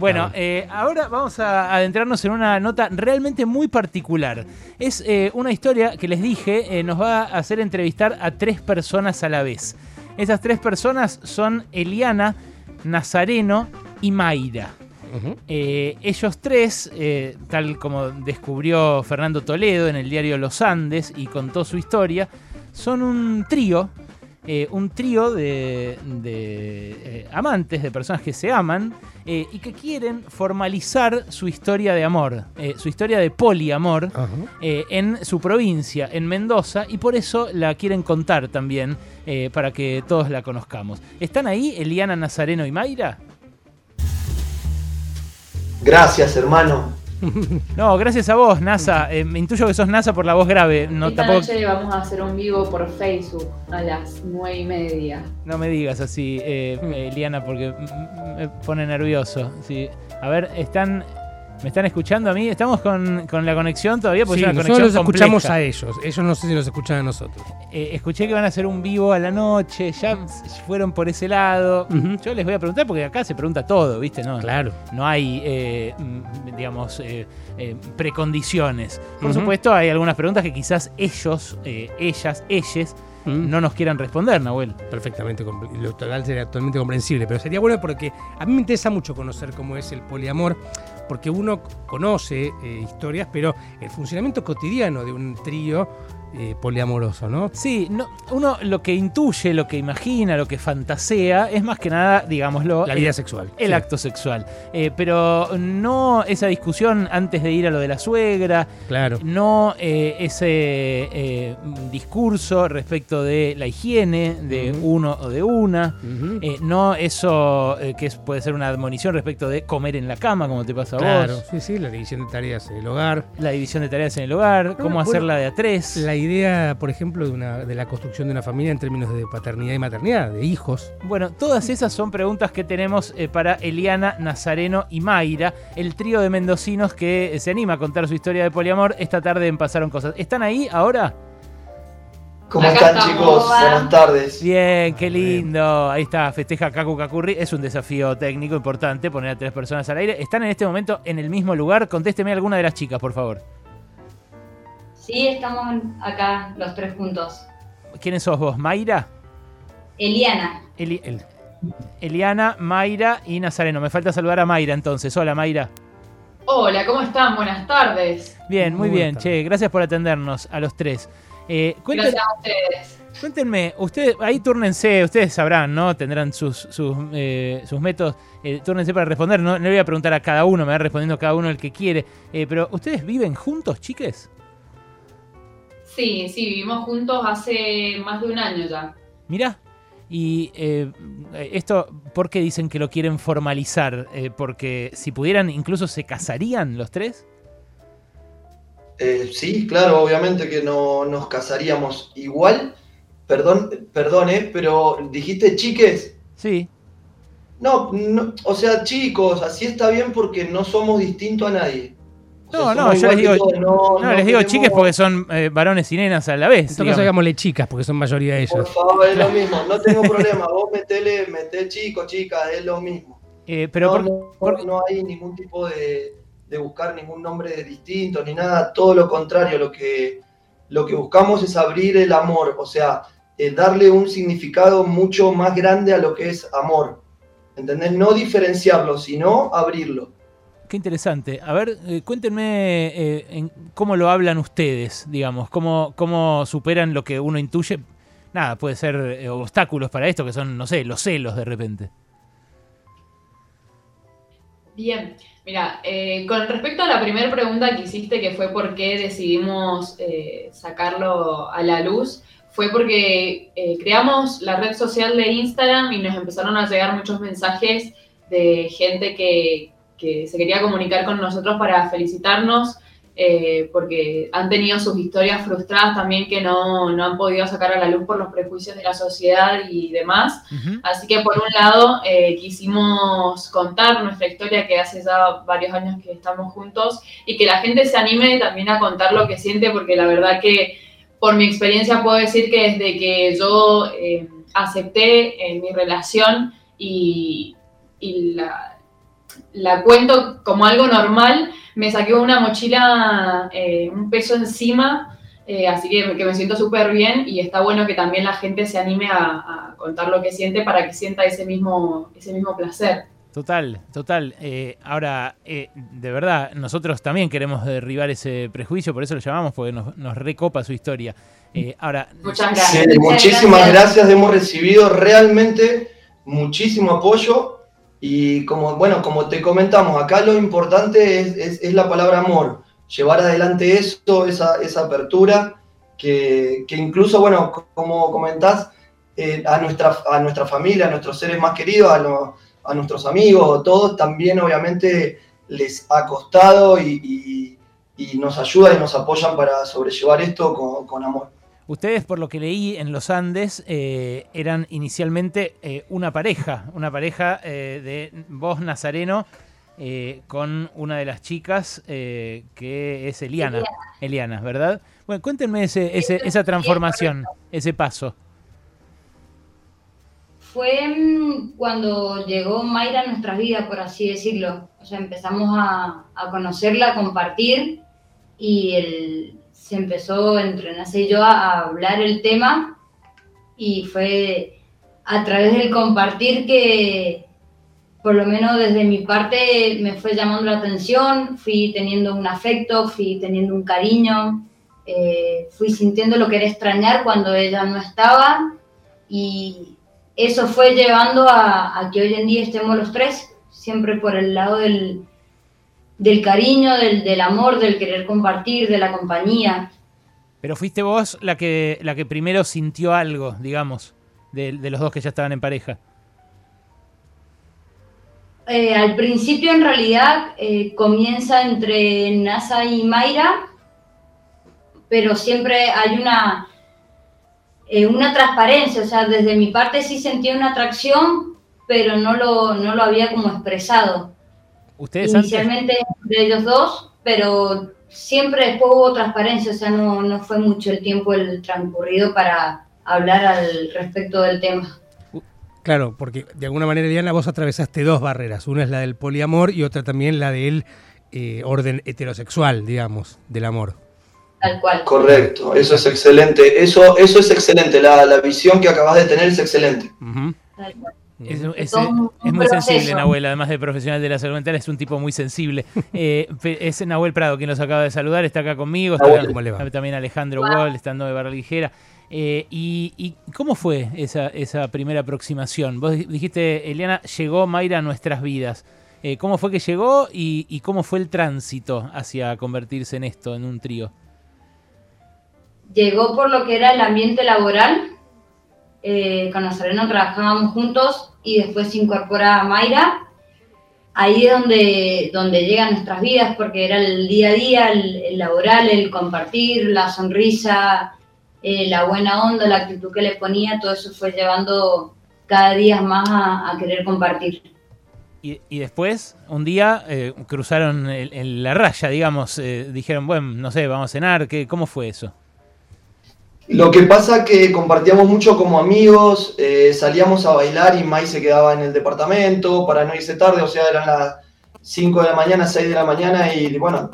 Bueno, eh, ahora vamos a adentrarnos en una nota realmente muy particular. Es eh, una historia que les dije, eh, nos va a hacer entrevistar a tres personas a la vez. Esas tres personas son Eliana, Nazareno y Mayra. ellos tres, tal como descubrió Fernando Toledo en el diario Los Andes y contó su historia, son un trío eh, un trío de, eh, amantes, de personas que se aman eh, y que quieren formalizar su historia de amor, su historia de poliamor en su provincia, en Mendoza, y por eso la quieren contar también para que todos la conozcamos. ¿Están ahí Eliana Nazareno y Mayra? Gracias, hermano. No, gracias a vos, NASA. Eh, me intuyo que sos NASA por la voz grave. No, Esta noche vamos a hacer un vivo por Facebook a las nueve y media. No me digas así, eh, eh Liana, porque me pone nervioso. Sí. A ver, están ¿Me están escuchando a mí? ¿Estamos con, la conexión todavía? Porque sí, una nosotros los escuchamos a ellos. Ellos no sé si nos escuchan a nosotros. Eh, escuché que van a hacer un vivo a la noche. Ya fueron por ese lado. Yo les voy a preguntar porque acá se pregunta todo, ¿viste? No, claro. No hay, eh, mm, digamos, eh, precondiciones. Por supuesto, hay algunas preguntas que quizás ellos, ellas, ellas no nos quieran responder, Nahuel. Perfectamente, lo total sería totalmente comprensible, pero sería bueno porque a mí me interesa mucho conocer cómo es el poliamor, porque uno conoce eh, historias, pero el funcionamiento cotidiano de un trío eh, poliamoroso, ¿no? Sí, no, uno lo que intuye, lo que imagina, lo que fantasea, es más que nada, digámoslo. La vida sexual. El acto sexual. Eh, pero no esa discusión antes de ir a lo de la suegra. Claro. No eh, ese discurso respecto de la higiene de uno o de una. no eso que puede ser una admonición respecto de comer en la cama, como te pasa a vos. Claro, sí, sí, la división de tareas en el hogar. La división de tareas en el hogar, cómo hacerla de a tres idea, por ejemplo, de, una, de la construcción de una familia en términos de paternidad y maternidad, de hijos. Bueno, todas esas son preguntas que tenemos eh, para Eliana, Nazareno y Mayra, el trío de mendocinos que se anima a contar su historia de poliamor. Esta tarde en Pasaron Cosas. ¿Están ahí ahora? ¿Cómo están chicos? Buenas tardes. Bien, qué lindo. Ahí está, festeja Kaku Kakurri. Es un desafío técnico importante poner a tres personas al aire. ¿Están en este momento en el mismo lugar? Contésteme alguna de las chicas, por favor. Sí, estamos acá los tres juntos. ¿Quiénes sos vos? ¿Mayra? Eliana. Eliana, Mayra y Nazareno. Me falta saludar a Mayra entonces. Hola, Mayra. Hola, ¿cómo están? Buenas tardes. Bien, muy, bien. Che, gracias por atendernos a los tres. Eh, gracias a ustedes. Cuéntenme, ustedes, ahí túrnense, ustedes sabrán, ¿no? Tendrán sus, sus, eh, métodos. Eh, túrnense para responder. No, le voy a preguntar a cada uno, me va respondiendo cada uno el que quiere. Eh, pero, ¿ustedes viven juntos, chiques? Sí, sí, vivimos juntos hace más de un año ya. Mirá, y eh, esto, ¿por qué dicen que lo quieren formalizar? Eh, porque si pudieran, incluso se casarían los tres. Eh, sí, claro, obviamente que no nos casaríamos igual. Perdón, perdone, pero dijiste chiques. Sí. No, no, o sea, chicos, así está bien porque no somos distintos a nadie. No, no, yo les digo, no, les digo chiques porque son eh, varones y nenas a la vez. En todo caso, chicas porque son mayoría de ellos. Por favor, es lo mismo, no tengo problema. Vos metele, meté chico, chica, es lo mismo. Eh, pero no, no, hay ningún tipo de, de, buscar ningún nombre distinto ni nada, todo lo contrario, lo que, lo que buscamos es abrir el amor, o sea, eh, darle un significado mucho más grande a lo que es amor. ¿Entendés? No diferenciarlo, sino abrirlo. Qué interesante. A ver, eh, cuéntenme eh, cómo lo hablan ustedes, digamos, cómo, cómo superan lo que uno intuye. Nada, puede ser eh, obstáculos para esto, que son, no sé, los celos de repente. Bien, mira, con respecto a la primera pregunta que hiciste, que fue por qué decidimos sacarlo a la luz, fue porque creamos la red social de Instagram y nos empezaron a llegar muchos mensajes de gente que, que se quería comunicar con nosotros para felicitarnos, eh, porque han tenido sus historias frustradas también que no, han podido sacar a la luz por los prejuicios de la sociedad y demás. Así que por un lado eh, quisimos contar nuestra historia que hace ya varios años que estamos juntos y que la gente se anime también a contar lo que siente, porque la verdad que por mi experiencia puedo decir que desde que yo eh, acepté mi relación y, y la, la cuento como algo normal, me saqué una mochila, eh, un peso encima, eh, así que, que, me siento súper bien y está bueno que también la gente se anime a, a, contar lo que siente para que sienta ese mismo, ese mismo placer. Total, total. Eh, ahora, eh, de verdad, nosotros también queremos derribar ese prejuicio, por eso lo llamamos, porque nos, nos recopa su historia. Eh, ahora, Muchas gracias. Sí, muchísimas gracias. hemos recibido realmente muchísimo apoyo y como, bueno, como te comentamos, acá lo importante es, es, la palabra amor, llevar adelante eso, esa, esa apertura, que, que, incluso, bueno, como comentás, a, nuestra, a nuestra familia, a nuestros seres más queridos, a los a nuestros amigos, todos, también obviamente les ha costado y, y, y, nos ayudan y nos apoyan para sobrellevar esto con, con amor. Ustedes, por lo que leí en los Andes, eh, eran inicialmente eh, una pareja, una pareja eh, de vos, Nazareno, con una de las chicas que es Eliana, Eliana, Eliana, ¿verdad? Bueno, cuéntenme ese, ese, esa transformación, ese paso fue cuando llegó Mayra a nuestras vidas, por así decirlo. O sea, empezamos a, a conocerla, a compartir y el, se empezó entre Nace yo a, hablar el tema y fue a través del compartir que por lo menos desde mi parte me fue llamando la atención, fui teniendo un afecto, fui teniendo un cariño, eh, fui sintiendo lo que era extrañar cuando ella no estaba y eso fue llevando a, que hoy en día estemos los tres, siempre por el lado del, del cariño, del, del, amor, del querer compartir, de la compañía. Pero fuiste vos la que, la que primero sintió algo, digamos, de, de los dos que ya estaban en pareja. Eh, al principio, en realidad, eh, comienza entre Nasa y Mayra, pero siempre hay una, eh, una transparencia, o sea, desde mi parte sí sentía una atracción, pero no lo, no lo había como expresado. ¿Ustedes Inicialmente antes? entre ellos dos, pero siempre después hubo transparencia, o sea, no, no fue mucho el tiempo el transcurrido para hablar al respecto del tema. Claro, porque de alguna manera, Diana, vos atravesaste dos barreras. Una es la del poliamor y otra también la del eh, orden heterosexual, digamos, del amor. Tal cual. Correcto, eso es excelente. Eso, eso es excelente. La, la visión que acabas de tener es excelente. Uh -huh. Es, es, es, es, muy sensible, Nahuel, además de profesional de la salud mental, es un tipo muy sensible. eh, es Nahuel Prado quien los acaba de saludar, está acá conmigo, está, ¿Cómo le va? también Alejandro wow. Wall, estando de Barra Ligera. Eh, y, y, cómo fue esa, esa primera aproximación? Vos dijiste, Eliana, llegó Mayra a nuestras vidas. Eh, ¿Cómo fue que llegó y, y, cómo fue el tránsito hacia convertirse en esto, en un trío? Llegó por lo que era el ambiente laboral. Eh, con Nazareno trabajábamos juntos y después se incorpora Mayra. Ahí es donde, donde llegan nuestras vidas porque era el día a día, el, laboral, el compartir, la sonrisa, eh, la buena onda, la actitud que le ponía, todo eso fue llevando cada día más a, a querer compartir. Y, después, un día, eh, cruzaron el, la raya, digamos, dijeron, bueno, no sé, vamos a cenar, ¿qué, ¿cómo fue eso? Lo que pasa que compartíamos mucho como amigos, eh, salíamos a bailar y Mai se quedaba en el departamento para no irse tarde, o sea, eran las 5 de la mañana, 6 de la mañana y bueno,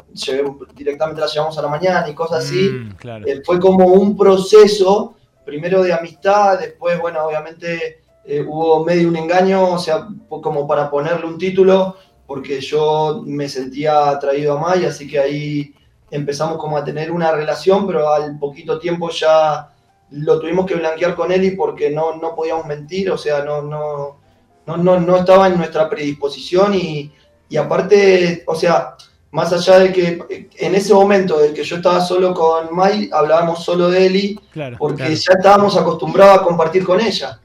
directamente la llevamos a la mañana y cosas así. Mm, claro. eh, fue como un proceso, primero de amistad, después, bueno, obviamente eh, hubo medio un engaño, o sea, como para ponerle un título, porque yo me sentía atraído a Mai, así que ahí empezamos como a tener una relación, pero al poquito tiempo ya lo tuvimos que blanquear con Eli porque no, no podíamos mentir, o sea, no, no, no, no, no estaba en nuestra predisposición y, y aparte, o sea, más allá de que en ese momento del que yo estaba solo con Mai, hablábamos solo de Eli, claro, porque claro. ya estábamos acostumbrados a compartir con ella.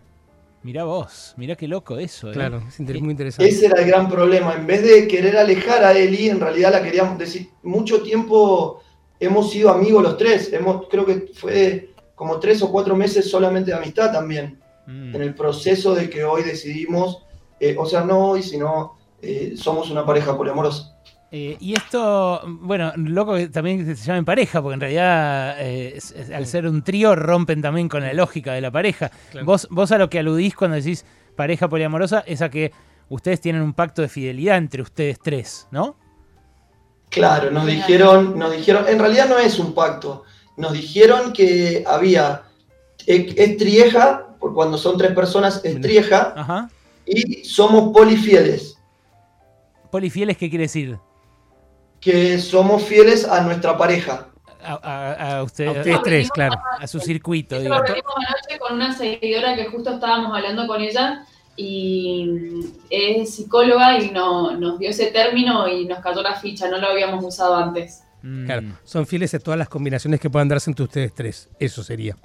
Mirá vos, mirá qué loco eso. ¿eh? Claro, es muy interesante. Ese era el gran problema. En vez de querer alejar a Eli, en realidad la queríamos decir. Mucho tiempo hemos sido amigos los tres. Hemos, creo que fue como tres o cuatro meses solamente de amistad también. Mm. En el proceso de que hoy decidimos, eh, o sea, no hoy, sino eh, somos una pareja poliamorosa. Eh, y esto, bueno, loco que también se llamen pareja, porque en realidad eh, es, es, al ser un trío rompen también con la lógica de la pareja. Claro. Vos, vos a lo que aludís cuando decís pareja poliamorosa es a que ustedes tienen un pacto de fidelidad entre ustedes tres, ¿no? Claro, nos dijeron, nos dijeron, en realidad no es un pacto, nos dijeron que había, es, es trieja, por cuando son tres personas es trieja, Ajá. y somos polifieles, Polifieles, ¿qué quiere decir? Que somos fieles a nuestra pareja. A, a- a usted- A ustedes tres, claro. a su circuito, Eso digo. lo anoche con una seguidora que justo estábamos hablando con ella y es psicóloga y no, nos dio ese término y nos cayó la ficha, no lo habíamos usado antes. Mm. Claro, son fieles a todas las combinaciones que puedan darse entre ustedes tres. Eso sería.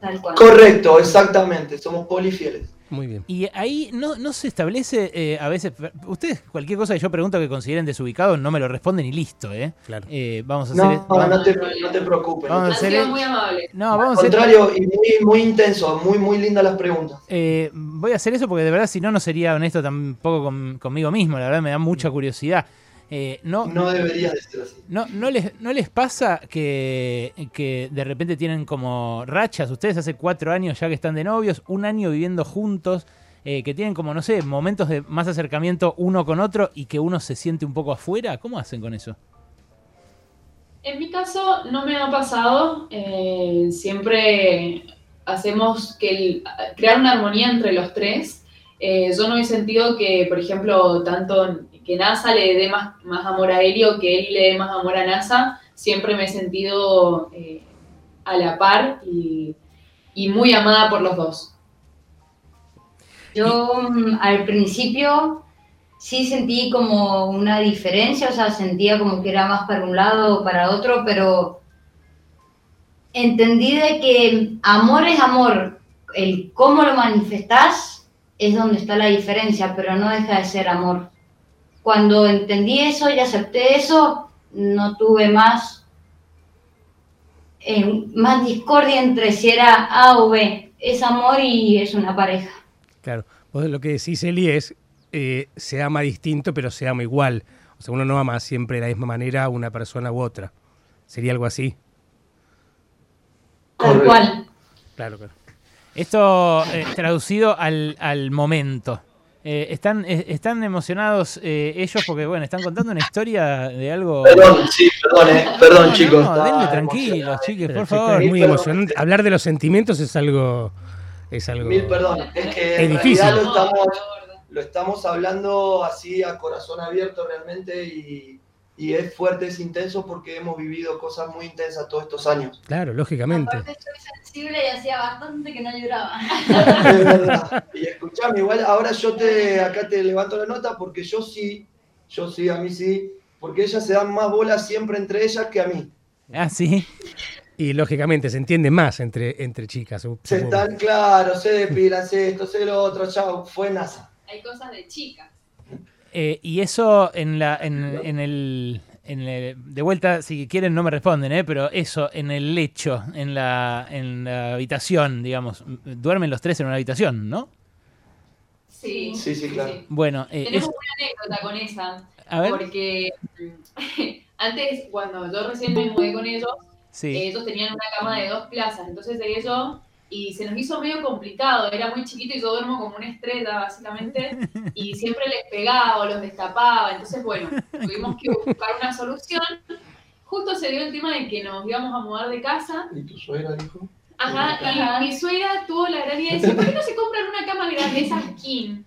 Tal cual. Correcto, exactamente, somos polifieles. Muy bien. Y ahí no, no se establece eh, a veces. Ustedes, cualquier cosa que yo pregunto que consideren desubicado, no me lo responden y listo, ¿eh? Claro. Eh, vamos a hacer. No, vamos- no te, no te preocupes. Vamos a hacer el- muy amables. no, Al vamos a hacer. contrario, y muy, muy intenso, muy, muy lindas las preguntas. Eh, voy a hacer eso porque de verdad, si no, no sería honesto tampoco con- conmigo mismo. La verdad, me da mucha curiosidad. Eh, no, No deberías de ser así. no, no, les, ¿No les pasa que, que de repente tienen como rachas? Ustedes hace cuatro años ya que están de novios, un año viviendo juntos, eh, que tienen como, no sé, momentos de más acercamiento uno con otro y que uno se siente un poco afuera. ¿Cómo hacen con eso? En mi caso no me ha pasado, eh, siempre hacemos que el- crear una armonía entre los tres. Eh, yo no he sentido que, por ejemplo, tanto que NASA le dé más, más amor a Eli o que él le dé más amor a NASA, siempre me he sentido eh, a la par y, y muy amada por los dos. Yo mm, al principio sí sentí como una diferencia, o sea, sentía como que era más para un lado o para otro, pero entendí de que amor es amor, el cómo lo manifestás es donde está la diferencia, pero no deja de ser amor. Cuando entendí eso y acepté eso, no tuve más, eh, más discordia entre si era A o B. Es amor y es una pareja. Claro. Vos lo que decís, Eli, es eh, se ama distinto, pero se ama igual. O sea, uno no ama siempre de la misma manera a una persona u otra. ¿Sería algo así? Tal cual. Claro, claro. Esto eh, traducido al, al momento. Eh, están, eh, están emocionados eh, ellos porque, bueno, están contando una historia de algo... Perdón, sí, perdón, eh, perdón No, chicos. no, denle tranquilos, chiques, por favor. es muy Perdón. emocionante. Hablar de los sentimientos es algo. Es algo. Mil perdón, es que Es en difícil. lo estamos, lo estamos hablando así a corazón abierto realmente y, y es fuerte, es intenso porque hemos vivido cosas muy intensas todos estos años. Claro, lógicamente. Aparte soy sensible y hacía bastante que no lloraba. Es verdad. Y escuchame, igual ahora yo te acá te levanto la nota porque yo sí, yo sí, a mí sí, porque ellas se dan más bolas siempre entre ellas que a mí. Ah, sí. Y lógicamente se entiende más entre, entre chicas. Se están claros, se depilan, se esto, se lo otro, chao, fue NASA. Hay cosas de chicas. Eh, y eso en la en, en el, en el- de vuelta si quieren no me responden eh pero eso en el lecho en la en la habitación digamos duermen los tres en una habitación no Sí, Sí, sí, claro. bueno eh, Tenemos es- una anécdota con esa. a ver Porque antes, cuando yo recién me mudé con ellos, sí ellos tenían una cama de dos plazas. Entonces yo y se nos hizo medio complicado. Era muy chiquito y yo duermo como una estrella, básicamente. Y siempre les pegaba o los destapaba. Entonces, bueno, tuvimos que buscar una solución. Justo se dio el tema de que nos íbamos a mudar de casa. ¿Y tu suegra dijo? Ajá, Ajá. y mi suegra tuvo la gran idea de decir, ¿por qué no se compran una cama grande, esa skin?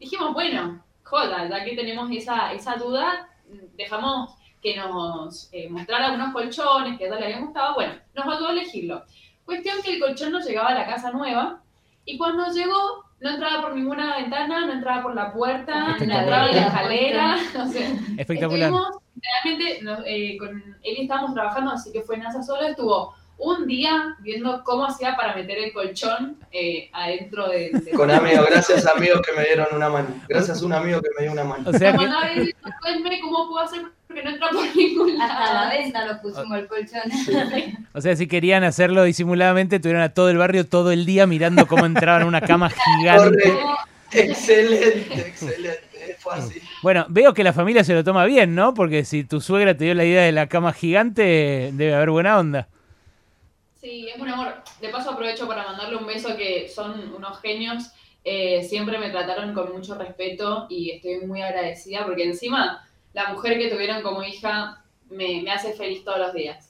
Dijimos, bueno, joda, ya que tenemos esa, esa duda, dejamos que nos eh, mostrara unos colchones que a ella le habían gustado. Bueno, nos ayudó a elegirlo. Cuestión que el colchón no llegaba a la casa nueva y cuando llegó no entraba por ninguna ventana, no entraba por la puerta, no entraba en la escalera. O sea, espectacular Estuvimos, realmente, nos- eh, con él estábamos trabajando, así que fue NASA solo, estuvo un día viendo cómo hacía para meter el colchón eh, adentro de... de- Con amigos, gracias amigos que me dieron una mano. Gracias a un amigo que me dio una mano. o sea que mandaba a decir, "Cuéntame cómo puedo hacer porque no entra por ningún Hasta la lado. venta nos pusimos el colchón. o sea si querían hacerlo disimuladamente tuvieron a todo el barrio todo el día mirando cómo entraban en una cama gigante Correcto. Excelente, excelente. Fue así. bueno veo que la familia se lo toma bien no porque si tu suegra te dio la idea de la cama gigante debe haber buena onda Sí, es un amor. De paso aprovecho para mandarle un beso que son unos genios. eh, siempre me trataron con mucho respeto y estoy muy agradecida porque encima la mujer que tuvieron como hija me, me hace feliz todos los días.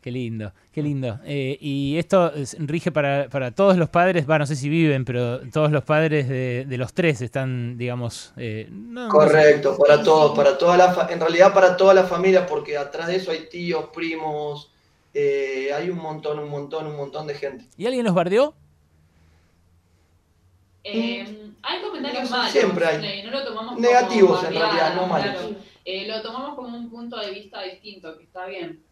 Qué lindo, qué lindo. Eh, y esto es- rige para, para todos los padres, va, no sé si viven, pero todos los padres de, de los tres están, digamos... eh, no- no sé. Correcto, para todos, para toda la fa- en realidad para toda la familia, porque atrás de eso hay tíos, primos, eh, hay un montón, un montón, un montón de gente. ¿Y alguien los bardeó? Eh, hay comentarios No, malos. siempre hay. eh, no lo tomamos Negativos, como en realidad, no malos. claro. Eh, lo tomamos como un punto de vista distinto, que está bien.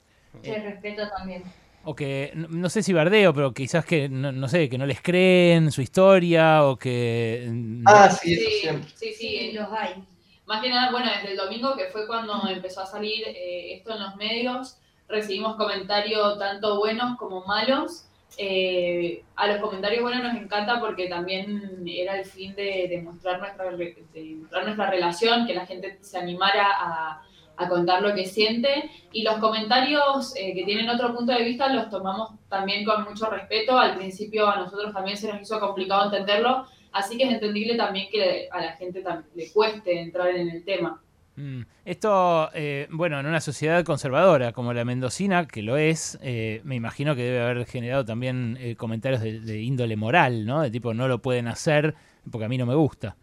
Se respeta también. O que, no, no sé si bardeo, pero quizás que, no, no sé, que no les creen su historia o que... mm, Ah, sí, eso siempre. sí, sí, Sí, los hay. Más que nada, bueno, desde el domingo, que fue cuando empezó a salir eh, esto en los medios, recibimos comentarios tanto buenos como malos. Eh, a los comentarios buenos nos encanta porque también era el fin de, de mostrar, nuestra, de mostrar nuestra relación, que la gente se animara a, contar lo que siente. Y los comentarios eh, que tienen otro punto de vista los tomamos también con mucho respeto. Al principio a nosotros también se nos hizo complicado entenderlo, Así que es entendible también que a la gente le cueste entrar en el tema. Mm. Esto, eh, bueno, en una sociedad conservadora como la mendocina, que lo es, eh, me imagino que debe haber generado también eh, comentarios de, índole moral, ¿no? De tipo, no lo pueden hacer porque a mí no me gusta.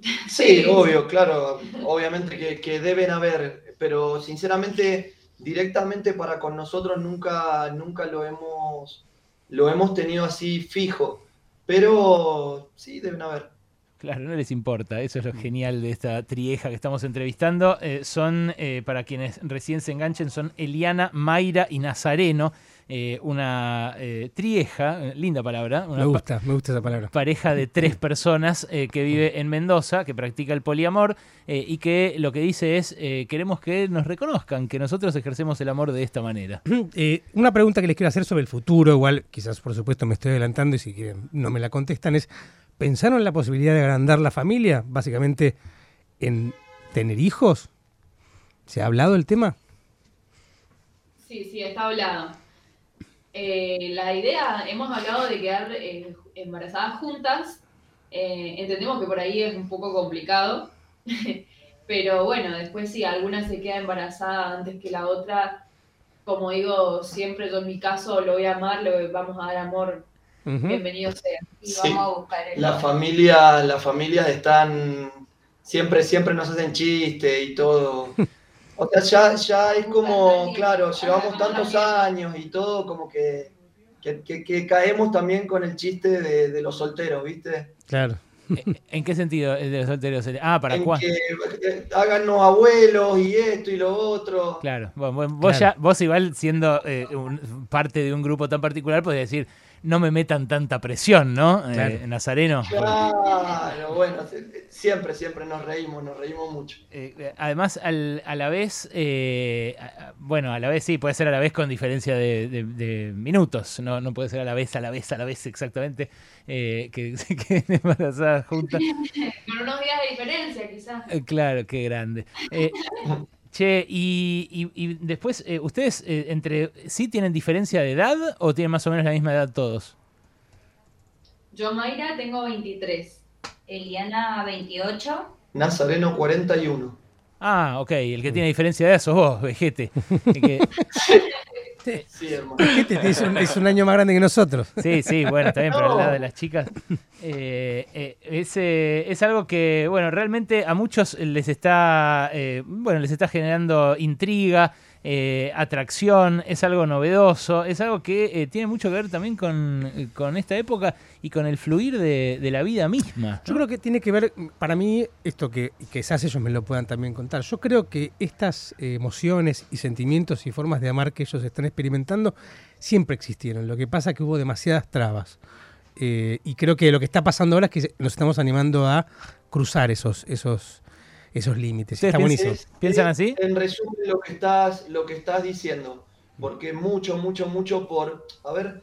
Sí, obvio, claro, obviamente que, que deben haber, pero sinceramente, directamente para con nosotros nunca, nunca lo hemos, lo hemos tenido así fijo, pero sí deben haber. Claro, no les importa. Eso es lo genial de esta trieja que estamos entrevistando. Eh, son, eh, para quienes recién se enganchen, son Eliana, Mayra y Nazareno. eh, una trieja, linda palabra, una Me gusta, me gusta esa palabra. pareja de tres personas que vive en Mendoza, que practica el poliamor y que lo que dice es, queremos que nos reconozcan, que nosotros ejercemos el amor de esta manera. Una pregunta que les quiero hacer sobre el futuro, igual quizás por supuesto me estoy adelantando y si quieren no me la contestan, es, ¿pensaron en la posibilidad de agrandar la familia? Básicamente en tener hijos. ¿Se ha hablado el tema? Sí, sí, está hablado. Eh, la idea, hemos hablado de quedar eh, embarazadas juntas. Eh, entendemos que por ahí es un poco complicado, pero bueno, después si alguna se queda embarazada antes que la otra, como digo, siempre yo en mi caso lo voy a amar, le vamos a dar amor, Ujú. bienvenido sea. Y Sí. vamos a buscar el La familia, las familias están, siempre, siempre nos hacen chiste y todo. O sea, ya, ya es como, claro, llevamos tantos años y todo, como que, que, que- que caemos también con el chiste de, de los solteros, ¿viste? Claro. Eh, ¿En qué sentido el de los solteros? Ah, ¿para en cuándo? que eh, háganos abuelos y esto y lo otro. Claro, bueno, bueno, vos, Claro. ya, vos igual siendo eh, un- parte de un grupo tan particular, podés decir, no me metan tanta presión, ¿no? Eh. Nazareno. Claro, bueno, siempre, siempre nos reímos, nos reímos mucho. Eh, eh, además, al- a la vez, eh, a- bueno, a la vez sí, puede ser a la vez con diferencia de, de- de minutos, no, no puede ser a la vez, a la vez, a la vez exactamente, eh, que se queden embarazadas juntas. Con unos días de diferencia quizás. Eh, claro, qué grande. Che, y, y- y después, eh, ¿ustedes eh, entre sí tienen diferencia de edad o tienen más o menos la misma edad todos? Yo, Mayra, tengo 23. Eliana 28. Nazareno 41. Ah, ok, el que tiene diferencia de edad sos vos, vejete. El que- Sí, hermano. Este es un, es un año más grande que nosotros. Sí, sí, bueno, está bien, pero al lado de las chicas. eh, eh, es, eh, es algo que, bueno, realmente a muchos les está, eh, bueno, les está generando intriga, eh, atracción, es algo novedoso, es algo que eh, tiene mucho que ver también con, con esta época y con el fluir de, la vida misma. Yo creo que tiene que ver, para mí, esto que quizás ellos me lo puedan también contar. Yo creo que estas eh, emociones y sentimientos y formas de amar que ellos están experimentando siempre existieron. Lo que pasa es que hubo demasiadas trabas. Y creo que lo que está pasando ahora es que nos estamos animando a cruzar esos, esos, esos límites. ¿Ustedes Está buenísimo. Es- ¿Piensan así? En resumen, lo que estás, lo que estás diciendo. Porque mucho, mucho, mucho por. A ver,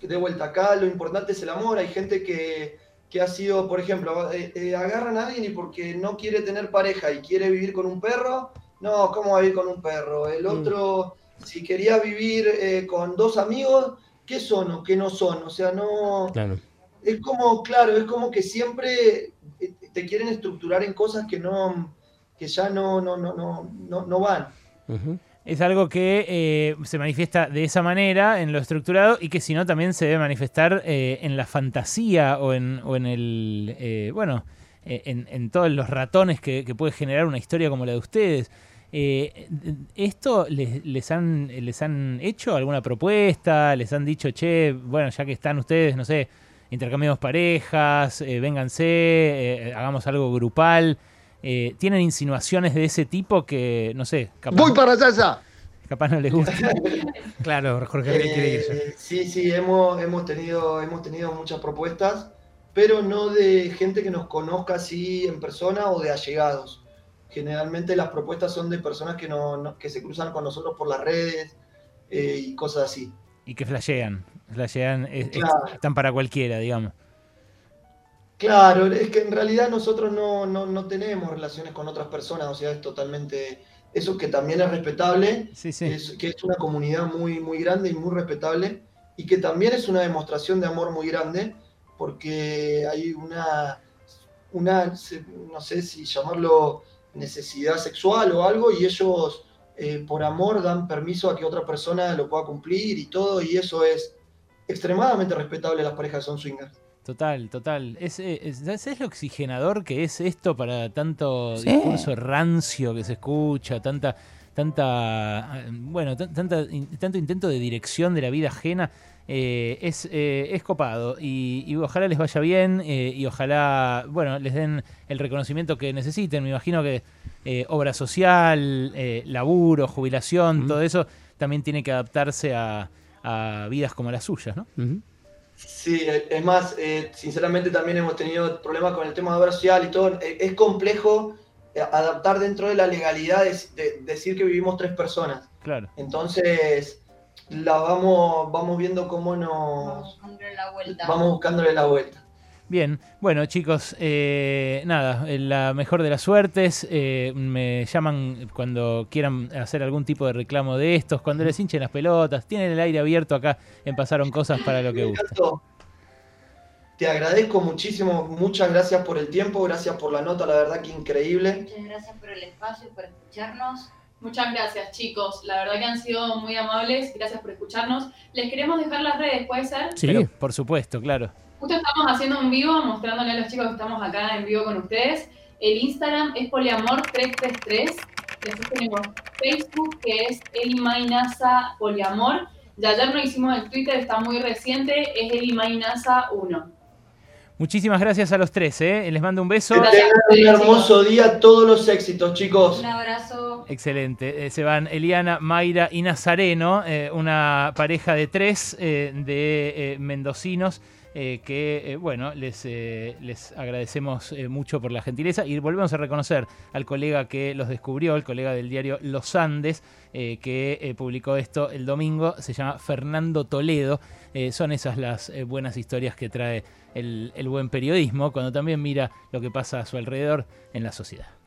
de vuelta acá, lo importante es el amor. Hay gente que, que ha sido, por ejemplo, eh, eh, agarran a alguien y porque no quiere tener pareja y quiere vivir con un perro, no, ¿cómo va a vivir con un perro? El otro, si quería vivir eh, con dos amigos, ¿qué son o qué no son? O sea, no. Claro. Es como, claro, es como que siempre eh, te quieren estructurar en cosas que no, que ya no, no, no, no, no, no van. Es algo que eh, se manifiesta de esa manera en lo estructurado y que si no también se debe manifestar eh, en la fantasía o en, o en el, eh, bueno, eh, en, en todos los ratones que, que puede generar una historia como la de ustedes. Eh, ¿Esto les, les, han, les han hecho alguna propuesta? ¿Les han dicho, che, bueno, ya que están ustedes, no sé, intercambiamos parejas, eh, vénganse, eh, hagamos algo grupal? Eh, ¿Tienen insinuaciones de ese tipo que, no sé, capaz, Voy para allá. capaz no les gusta? Claro, Jorge quiere irse. Eh, sí, sí, hemos, hemos, tenido, hemos tenido muchas propuestas, pero no de gente que nos conozca así en persona o de allegados. Generalmente las propuestas son de personas que, no, no- que se cruzan con nosotros por las redes eh, y cosas así. Y que flashean, flashean, es- es- Claro. están para cualquiera, digamos. Claro, es que en realidad nosotros no, no, no tenemos relaciones con otras personas, o sea, es totalmente, eso que también es respetable, Sí, sí. es, que es una comunidad muy, muy grande y muy respetable, y que también es una demostración de amor muy grande, porque hay una, una no sé si llamarlo necesidad sexual o algo, y ellos eh, por amor dan permiso a que otra persona lo pueda cumplir y todo, y eso es extremadamente respetable las parejas que son swingers. Total, total. Es, eh, es, ¿Sabes lo oxigenador que es esto para tanto discurso rancio que se escucha, tanta, tanta, bueno, tan- tanta, in- tanto intento de dirección de la vida ajena? Eh, es, eh, es copado y, y ojalá les vaya bien eh, y ojalá, bueno, les den el reconocimiento que necesiten. Me imagino que eh, obra social, eh, laburo, jubilación, todo eso también tiene que adaptarse a, a vidas como las suyas, ¿no? Sí, es más, eh, sinceramente también hemos tenido problemas con el tema de obra social y todo. Eh, Es complejo eh, adaptar dentro de la legalidad de, de- decir que vivimos tres personas. Claro. Entonces, la vamos, vamos viendo cómo Vamos nos buscándole la vuelta. vamos buscándole la vuelta. Bien, bueno chicos, eh, nada, eh, la mejor de las suertes, eh, me llaman cuando quieran hacer algún tipo de reclamo de estos, cuando les hinchen las pelotas, tienen el aire abierto acá en Pasaron Cosas para lo que gusta. Te agradezco muchísimo, muchas gracias por el tiempo, gracias por la nota, la verdad que increíble. Muchas gracias por el espacio, por escucharnos. Muchas gracias, chicos. La verdad que han sido muy amables. Gracias por escucharnos. Les queremos dejar las redes, ¿puede ser? Sí, Pero, por supuesto, claro. Justo estamos haciendo un vivo, mostrándole a los chicos que estamos acá en vivo con ustedes. El Instagram es poliamor333. Después tenemos Facebook, que es Elimainasa Poliamor. Y ayer no hicimos el Twitter, está muy reciente, es Elimainasa1. Muchísimas gracias a los tres, ¿eh? les mando un beso. Que tengan un hermoso día, todos los éxitos, chicos. Un abrazo. Excelente. Eh, se van Eliana, Mayra y Nazareno, eh, una pareja de tres eh, de eh, mendocinos. Eh, que, eh, bueno, les, eh, les agradecemos mucho por la gentileza y volvemos a reconocer al colega que los descubrió, el colega del diario Los Andes, que publicó esto el domingo, se llama Fernando Toledo. Son esas las buenas historias que trae el, el buen periodismo, cuando también mira lo que pasa a su alrededor en la sociedad.